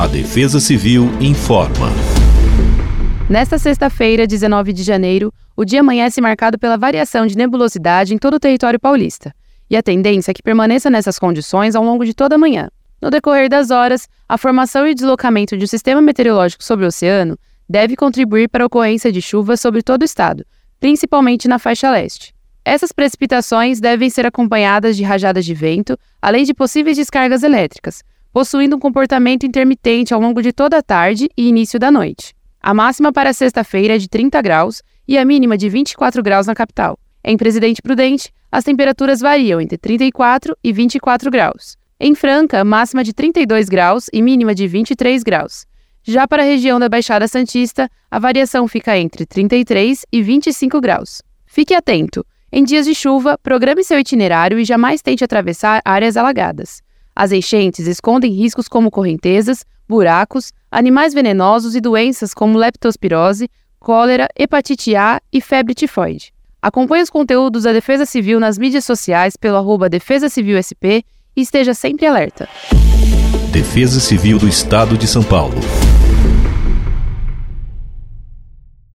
A Defesa Civil informa. Nesta sexta-feira, 19 de janeiro, o dia amanhece marcado pela variação de nebulosidade em todo o território paulista. E a tendência é que permaneça nessas condições ao longo de toda a manhã. No decorrer das horas, a formação e deslocamento de um sistema meteorológico sobre o oceano deve contribuir para a ocorrência de chuvas sobre todo o estado, principalmente na faixa leste. Essas precipitações devem ser acompanhadas de rajadas de vento, além de possíveis descargas elétricas, possuindo um comportamento intermitente ao longo de toda a tarde e início da noite. A máxima para sexta-feira é de 30 graus e a mínima de 24 graus na capital. Em Presidente Prudente, as temperaturas variam entre 34 e 24 graus. Em Franca, máxima de 32 graus e mínima de 23 graus. Já para a região da Baixada Santista, a variação fica entre 33 e 25 graus. Fique atento! Em dias de chuva, programe seu itinerário e jamais tente atravessar áreas alagadas. As enchentes escondem riscos como correntezas, buracos, animais venenosos e doenças como leptospirose, cólera, hepatite A e febre tifoide. Acompanhe os conteúdos da Defesa Civil nas mídias sociais pelo arroba Defesa Civil SP e esteja sempre alerta. Defesa Civil do Estado de São Paulo.